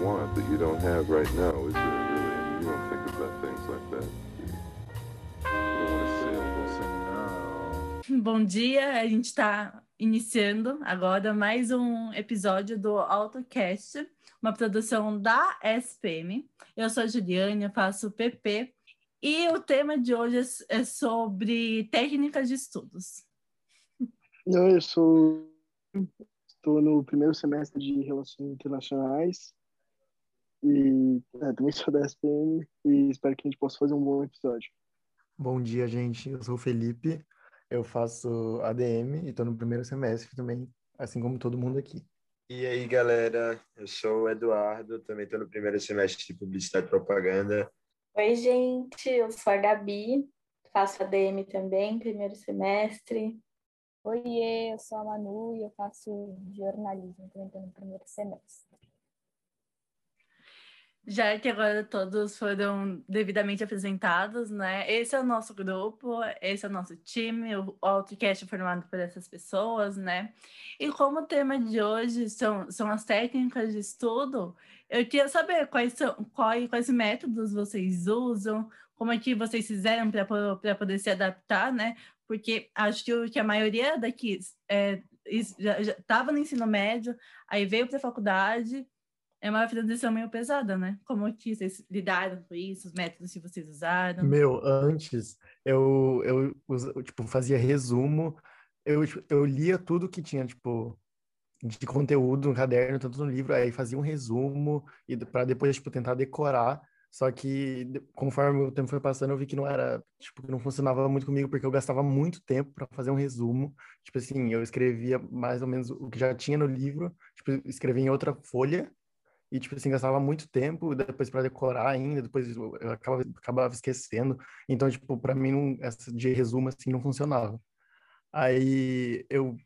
want that you don't have right now, is there really? I mean, you don't think about things like that. You don't want to say Bom dia, a gente está iniciando agora mais um episódio do AutoCast, uma produção da SPM. Eu sou a Juliane, eu faço PP e o tema de hoje é sobre técnicas de estudos. Eu sou estou no primeiro semestre de Relações Internacionais e é, também sou da SPM e espero que a gente possa fazer um bom episódio. Bom dia, gente. Eu sou o Felipe, eu faço ADM e estou no primeiro semestre também, assim como todo mundo aqui. E aí, galera, eu sou o Eduardo, também estou no primeiro semestre de Publicidade e Propaganda. Oi, gente, eu sou a Gabi, faço ADM também, primeiro semestre. Oiê, eu sou a Manu e eu faço jornalismo, também estou no primeiro semestre. Já que agora todos foram devidamente apresentados, né? Esse é o nosso grupo, esse é o nosso time, o Outcast é formado por essas pessoas, né? E como o tema de hoje são, são as técnicas de estudo, eu queria saber quais são quais, quais métodos vocês usam, como é que vocês fizeram para poder se adaptar, né? Porque acho que a maioria daqui é, já estava no ensino médio, aí veio para a faculdade é uma transição meio pesada, né? Como que vocês lidaram com isso, os métodos que vocês usaram? Meu, antes eu, eu, eu tipo, fazia resumo, eu, tipo, eu lia tudo que tinha, tipo, de conteúdo no caderno, tanto no livro, aí fazia um resumo e para depois, tipo, tentar decorar. Só que conforme o tempo foi passando, eu vi que não era, tipo, não funcionava muito comigo, porque eu gastava muito tempo para fazer um resumo. Tipo assim, eu escrevia mais ou menos o que já tinha no livro, tipo, escrevia em outra folha e, tipo assim, gastava muito tempo depois para decorar ainda, depois eu acabava, acabava esquecendo. Então, tipo, para mim, não, essa de resumo, assim, não funcionava. Aí eu,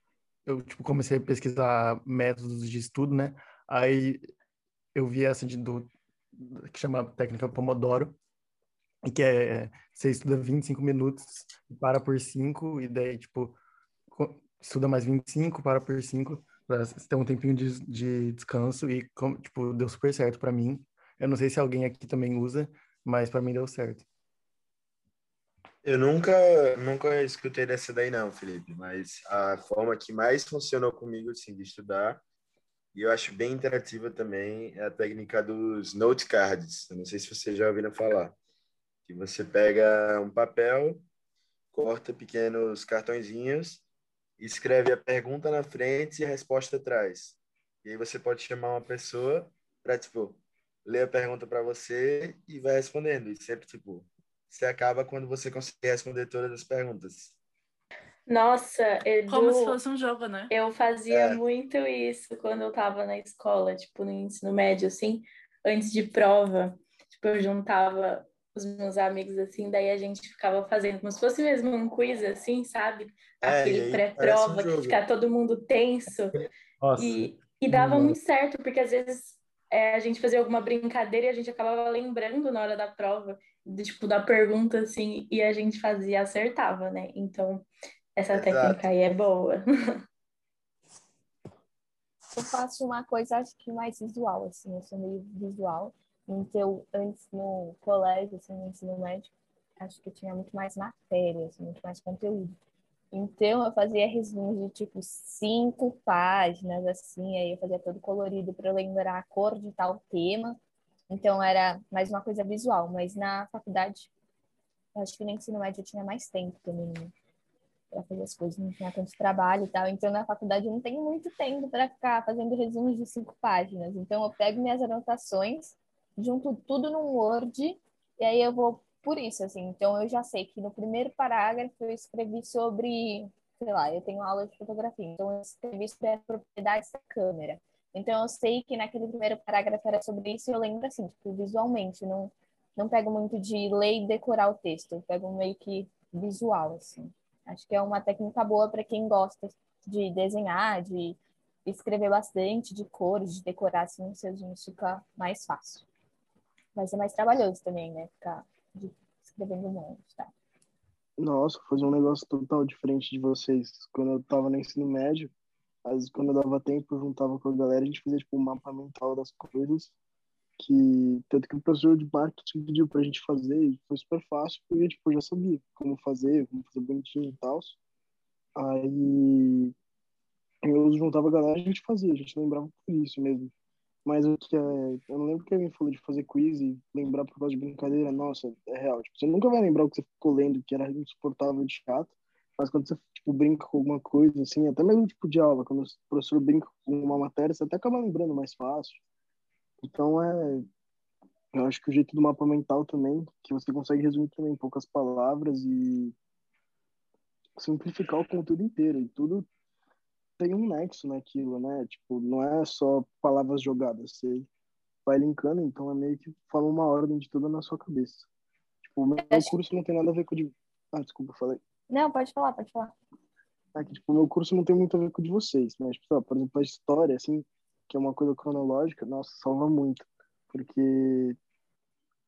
eu, tipo, comecei a pesquisar métodos de estudo, né? Aí eu vi essa de, do, que chama técnica Pomodoro, que é, você estuda 25 minutos, para por 5, e daí, tipo, estuda mais 25, para por 5, para ter um tempinho de, de descanso e, tipo, deu super certo para mim. Eu não sei se alguém aqui também usa, mas para mim deu certo. Eu nunca, nunca escutei dessa daí não, Felipe, mas a forma que mais funcionou comigo, assim, de estudar, e eu acho bem interativa também, é a técnica dos note cards. Eu não sei se vocês já ouviram falar. Que você pega um papel, corta pequenos cartõezinhos escreve a pergunta na frente e a resposta atrás. E aí você pode chamar uma pessoa para, tipo, ler a pergunta para você e vai respondendo. E sempre, tipo, você acaba quando você consegue responder todas as perguntas. Nossa, Edu, como se fosse um jogo, né? Eu fazia é. muito isso quando eu estava na escola, tipo, no ensino médio, assim, antes de prova. Tipo, eu juntava os meus amigos, assim, daí a gente ficava fazendo como se fosse mesmo um quiz, assim, sabe? É, Aquele pré-prova, um que fica todo mundo tenso. Nossa. E, e dava muito certo, porque às vezes é, a gente fazia alguma brincadeira e a gente acabava lembrando na hora da prova, de, tipo, da pergunta, assim, e a gente fazia, acertava, né? Então, essa Exato. técnica aí é boa. Eu faço uma coisa, acho que mais visual, assim, eu sou meio visual. Então, antes no colégio, assim, no ensino médio, acho que tinha muito mais matéria, assim, muito mais conteúdo. Então, eu fazia resumos de tipo cinco páginas, assim, aí eu fazia todo colorido para lembrar a cor de tal tema. Então, era mais uma coisa visual, mas na faculdade, acho que no ensino médio eu tinha mais tempo também né, para fazer as coisas, não tinha tanto trabalho e tal. Então, na faculdade eu não tenho muito tempo para ficar fazendo resumos de cinco páginas. Então, eu pego minhas anotações junto tudo num Word e aí eu vou por isso, assim. Então, eu já sei que no primeiro parágrafo eu escrevi sobre, sei lá, eu tenho aula de fotografia, então eu escrevi sobre as propriedades da câmera. Então, eu sei que naquele primeiro parágrafo era sobre isso e eu lembro, assim, tipo, visualmente. Não, não pego muito de ler e decorar o texto, eu pego meio que visual, assim. Acho que é uma técnica boa para quem gosta de desenhar, de escrever bastante, de cores, de decorar, assim, os seus fica mais fácil. Vai ser mais trabalhoso também, né? Ficar escrevendo um monte, tá? Nossa, fazer um negócio total diferente de vocês. Quando eu tava no ensino médio, às vezes quando eu dava tempo, eu juntava com a galera, a gente fazia tipo um mapa mental das coisas que tanto que o professor de marketing pediu pra gente fazer, foi super fácil, porque tipo, eu já sabia como fazer, como fazer bonitinho e tal. Aí eu juntava a galera e a gente fazia, a gente lembrava por isso mesmo. Mas o que é. Eu não lembro que alguém falou de fazer quiz e lembrar por causa de brincadeira. Nossa, é real. Tipo, você nunca vai lembrar o que você ficou lendo, que era insuportável de chato. Mas quando você tipo, brinca com alguma coisa, assim, até mesmo tipo de aula, quando o professor brinca com uma matéria, você até acaba lembrando mais fácil. Então é. Eu acho que o jeito do mapa mental também, que você consegue resumir também em poucas palavras e simplificar o conteúdo inteiro. E tudo tem um nexo naquilo, né? Tipo, não é só palavras jogadas, você vai linkando, então é meio que fala uma ordem de tudo na sua cabeça. Tipo, o meu acho... curso não tem nada a ver com o de... Ah, desculpa, falei. Não, pode falar, pode falar. É que, tipo, o meu curso não tem muito a ver com o de vocês, mas, tipo, por exemplo, a história, assim, que é uma coisa cronológica, nossa, salva muito, porque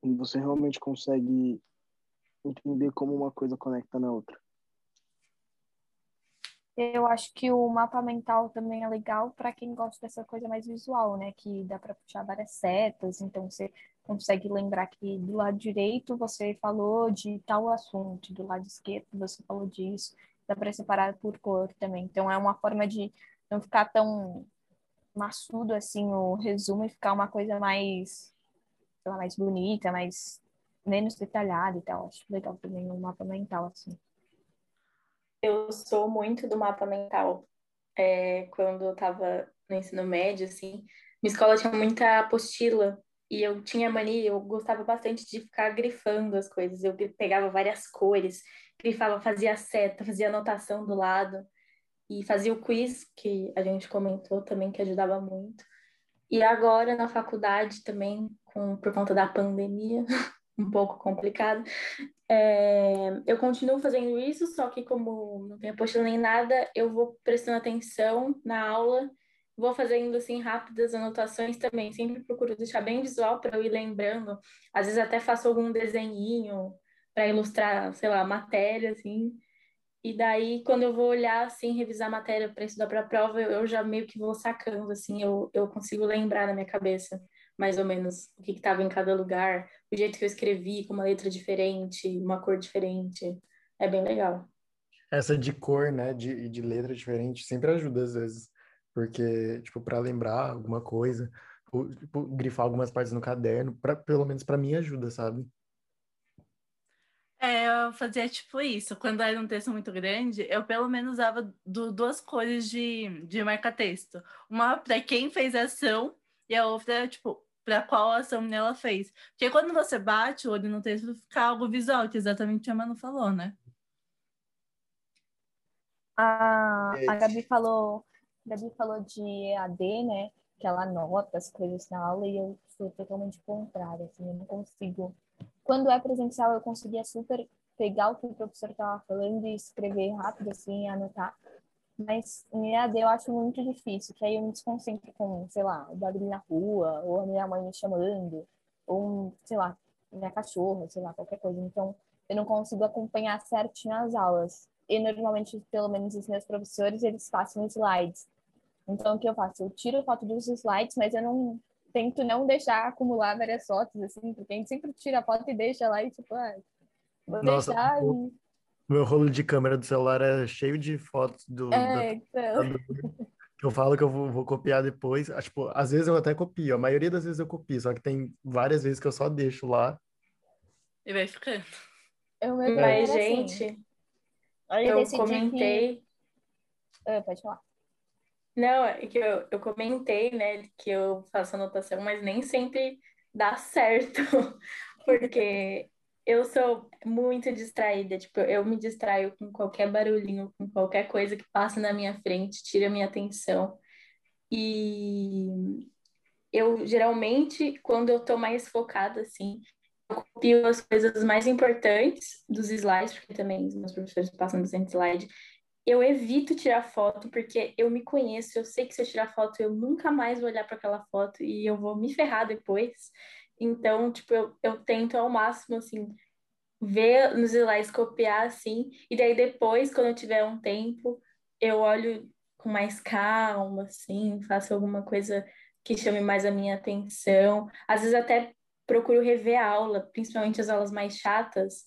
você realmente consegue entender como uma coisa conecta na outra. Eu acho que o mapa mental também é legal para quem gosta dessa coisa mais visual, né? Que dá para puxar várias setas, então você consegue lembrar que do lado direito você falou de tal assunto, do lado esquerdo você falou disso, dá para separar por cor também. Então é uma forma de não ficar tão maçudo assim o resumo e ficar uma coisa mais, sei lá, mais bonita, mais menos detalhada e tal. Acho legal também o mapa mental assim eu sou muito do mapa mental. É, quando eu estava no ensino médio, assim, minha escola tinha muita apostila e eu tinha mania, eu gostava bastante de ficar grifando as coisas. Eu pegava várias cores, grifava, fazia seta, fazia anotação do lado e fazia o quiz, que a gente comentou também, que ajudava muito. E agora na faculdade também, com, por conta da pandemia, um pouco complicado. É, eu continuo fazendo isso, só que como não tem apostila nem nada, eu vou prestando atenção na aula, vou fazendo assim rápidas anotações também. Sempre procuro deixar bem visual para eu ir lembrando. Às vezes até faço algum desenhinho para ilustrar, sei lá, matéria assim. E daí, quando eu vou olhar, assim, revisar a matéria para estudar para a prova, eu, eu já meio que vou sacando, assim, eu, eu consigo lembrar na minha cabeça mais ou menos o que estava em cada lugar, o jeito que eu escrevi, com uma letra diferente, uma cor diferente. É bem legal. Essa de cor, né, de, de letra diferente, sempre ajuda às vezes, porque, tipo, para lembrar alguma coisa, ou, tipo, grifar algumas partes no caderno, pra, pelo menos para mim ajuda, sabe? É, eu fazia tipo isso. Quando era um texto muito grande, eu pelo menos usava do, duas cores de, de marca-texto. Uma para quem fez a ação e a outra, tipo, para qual ação ela fez. Porque quando você bate o olho no texto, fica algo visual, que exatamente a Manu falou, né? A, a Gabi falou, a Gabi falou de EAD, né? Que ela anota as coisas na aula e eu sou totalmente contrária, assim, eu não consigo. Quando é presencial, eu conseguia super pegar o que o professor estava falando e escrever rápido, assim, anotar. Mas em EAD eu acho muito difícil, que aí eu me desconcentro com, sei lá, o barulho na rua, ou a minha mãe me chamando, ou, sei lá, minha cachorra, sei lá, qualquer coisa. Então, eu não consigo acompanhar certinho as aulas. E normalmente, pelo menos os meus professores, eles passam slides. Então, o que eu faço? Eu tiro foto dos slides, mas eu não tento não deixar acumular várias fotos, assim, porque a gente sempre tira a foto e deixa lá e, tipo, ah, vou Nossa, deixar e meu rolo de câmera do celular é cheio de fotos do. É, da... então. Eu falo que eu vou, vou, copiar depois. Ah, tipo, às vezes eu até copio, a maioria das vezes eu copio, só que tem várias vezes que eu só deixo lá. E vai ficando. Eu me Mas, gente, assim. eu comentei. Que... Ah, pode falar. Não, é que eu, eu comentei, né, que eu faço anotação, mas nem sempre dá certo, porque eu sou muito distraída, tipo, eu me distraio com qualquer barulhinho, com qualquer coisa que passa na minha frente, tira minha atenção. E eu geralmente, quando eu tô mais focada, assim, eu copio as coisas mais importantes dos slides, porque também os meus professores passam bastante slide. Eu evito tirar foto porque eu me conheço, eu sei que se eu tirar foto eu nunca mais vou olhar para aquela foto e eu vou me ferrar depois. Então, tipo, eu, eu tento ao máximo, assim, ver nos slides, copiar, assim, e daí depois, quando eu tiver um tempo, eu olho com mais calma, assim, faço alguma coisa que chame mais a minha atenção. Às vezes até procuro rever a aula, principalmente as aulas mais chatas.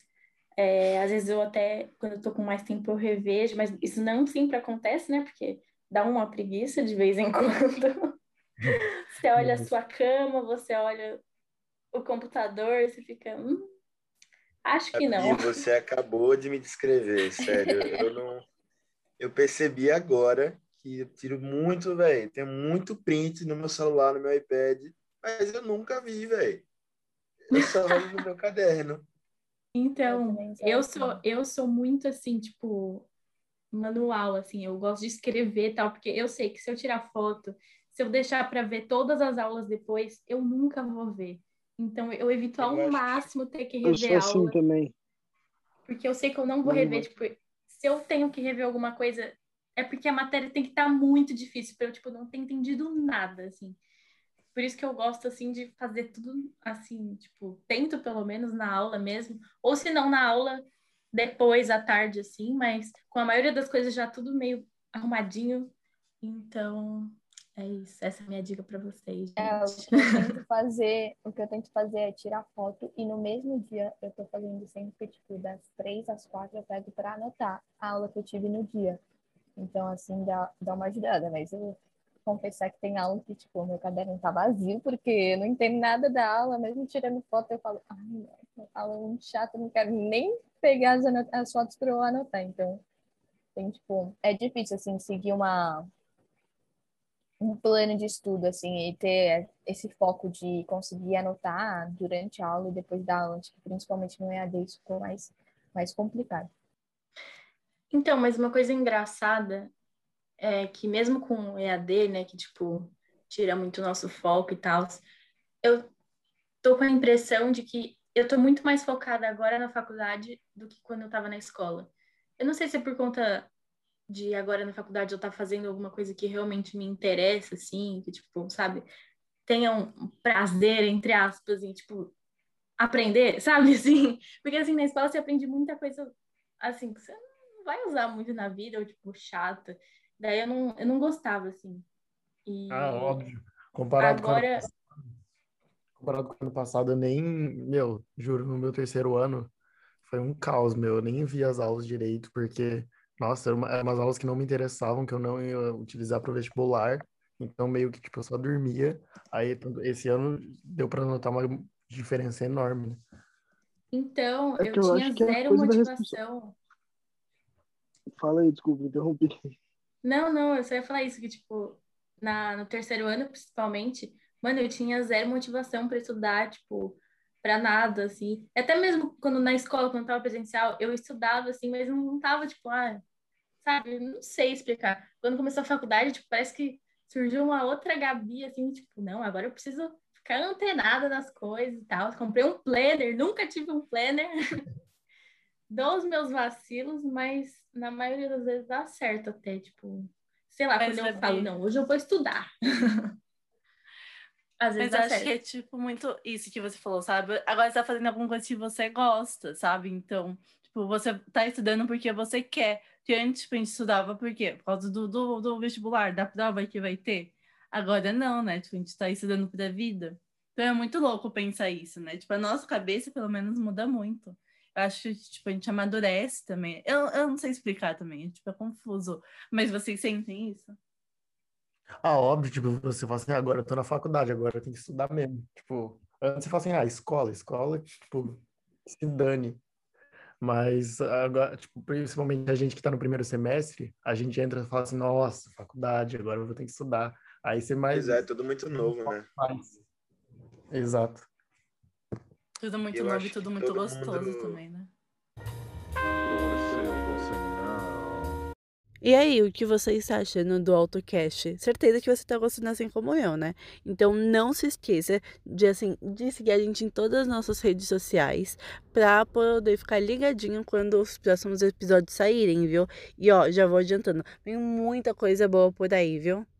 É, às vezes eu até, quando eu tô com mais tempo, eu revejo, mas isso não sempre acontece, né? Porque dá uma preguiça de vez em quando. você olha a sua cama, você olha o computador, você fica. Hum, acho que não. E você acabou de me descrever, sério. Eu não. Eu percebi agora que eu tiro muito, velho. Tem muito print no meu celular, no meu iPad, mas eu nunca vi, velho. Eu só olho no meu caderno. Então, eu sou, eu sou muito assim, tipo, manual, assim, eu gosto de escrever tal, porque eu sei que se eu tirar foto, se eu deixar para ver todas as aulas depois, eu nunca vou ver. Então, eu evito ao eu máximo ter que rever eu sou assim também. Porque eu sei que eu não vou rever, tipo, se eu tenho que rever alguma coisa, é porque a matéria tem que estar tá muito difícil para eu, tipo, não ter entendido nada, assim. Por isso que eu gosto, assim, de fazer tudo, assim, tipo, tento pelo menos na aula mesmo, ou se não na aula, depois, à tarde, assim, mas com a maioria das coisas já tudo meio arrumadinho. Então, é isso. Essa é a minha dica para vocês. É, o que eu tento fazer, o que eu tento fazer é tirar foto e no mesmo dia eu tô fazendo sempre, tipo, das três às quatro eu pego para anotar a aula que eu tive no dia. Então, assim, dá, dá uma ajudada, mas eu confessar que tem aula que, tipo, meu caderno tá vazio, porque eu não entendo nada da aula, mesmo tirando foto, eu falo, ai, não, aula é muito chata, não quero nem pegar as, as fotos para eu anotar. Então, tem, tipo, é difícil, assim, seguir uma um plano de estudo, assim, e ter esse foco de conseguir anotar durante a aula e depois da aula, acho que principalmente no EAD isso ficou mais, mais complicado. Então, mas uma coisa engraçada é que mesmo com o EAD, né, que, tipo, tira muito o nosso foco e tal, eu tô com a impressão de que eu tô muito mais focada agora na faculdade do que quando eu tava na escola. Eu não sei se é por conta de agora na faculdade eu estar tá fazendo alguma coisa que realmente me interessa, assim, que, tipo, sabe, tenha um prazer, entre aspas, em, tipo, aprender, sabe, assim? Porque, assim, na escola você aprende muita coisa, assim, que você não vai usar muito na vida, ou, tipo, chata. Daí eu não, eu não gostava, assim. E ah, óbvio. Comparado agora... com comparado com o ano passado, eu nem, meu, juro, no meu terceiro ano foi um caos, meu. Eu nem vi as aulas direito, porque, nossa, eram uma, umas aulas que não me interessavam, que eu não ia utilizar para o vestibular. Então, meio que, tipo, eu só dormia. Aí, esse ano deu para notar uma diferença enorme, né? Então, é eu, eu tinha é zero motivação. Fala aí, desculpa, interrompi. Não, não, eu só ia falar isso, que, tipo, na, no terceiro ano, principalmente, Mano, eu tinha zero motivação para estudar, tipo, para nada, assim. Até mesmo quando na escola, quando tava presencial, eu estudava, assim, mas não tava, tipo, ah, sabe? Não sei explicar. Quando começou a faculdade, tipo, parece que surgiu uma outra Gabi, assim, tipo, não, agora eu preciso ficar antenada nas coisas e tal. Comprei um planner, nunca tive um planner. Dou os meus vacilos, mas na maioria das vezes dá certo até, tipo, sei lá, mas quando eu falo, não, hoje eu vou estudar. Às vezes Mas acho que é tipo muito isso que você falou, sabe? Agora você tá fazendo alguma coisa que você gosta, sabe? Então, tipo, você tá estudando porque você quer. Que antes, tipo, a gente estudava por quê? Por causa do, do, do vestibular, da prova que vai ter. Agora não, né? Tipo, a gente tá estudando pra vida. Então é muito louco pensar isso, né? Tipo, a nossa cabeça, pelo menos, muda muito. Eu acho que, tipo, a gente amadurece também. Eu, eu não sei explicar também, tipo, é confuso. Mas vocês sentem isso? Ah, óbvio, tipo, você fala assim, ah, agora eu tô na faculdade, agora eu tenho que estudar mesmo. Tipo, antes você fala assim, ah, escola, escola, tipo, se dane. Mas agora, tipo, principalmente a gente que tá no primeiro semestre, a gente entra e fala assim, nossa, faculdade, agora eu vou ter que estudar. Aí você mais. Pois é, tudo muito novo, né? Mais. Exato. Tudo muito eu novo e tudo muito gostoso mundo... também, né? E aí, o que você está achando do AutoCast? Certeza que você está gostando assim como eu, né? Então não se esqueça de, assim, de seguir a gente em todas as nossas redes sociais para poder ficar ligadinho quando os próximos episódios saírem, viu? E ó, já vou adiantando, tem muita coisa boa por aí, viu?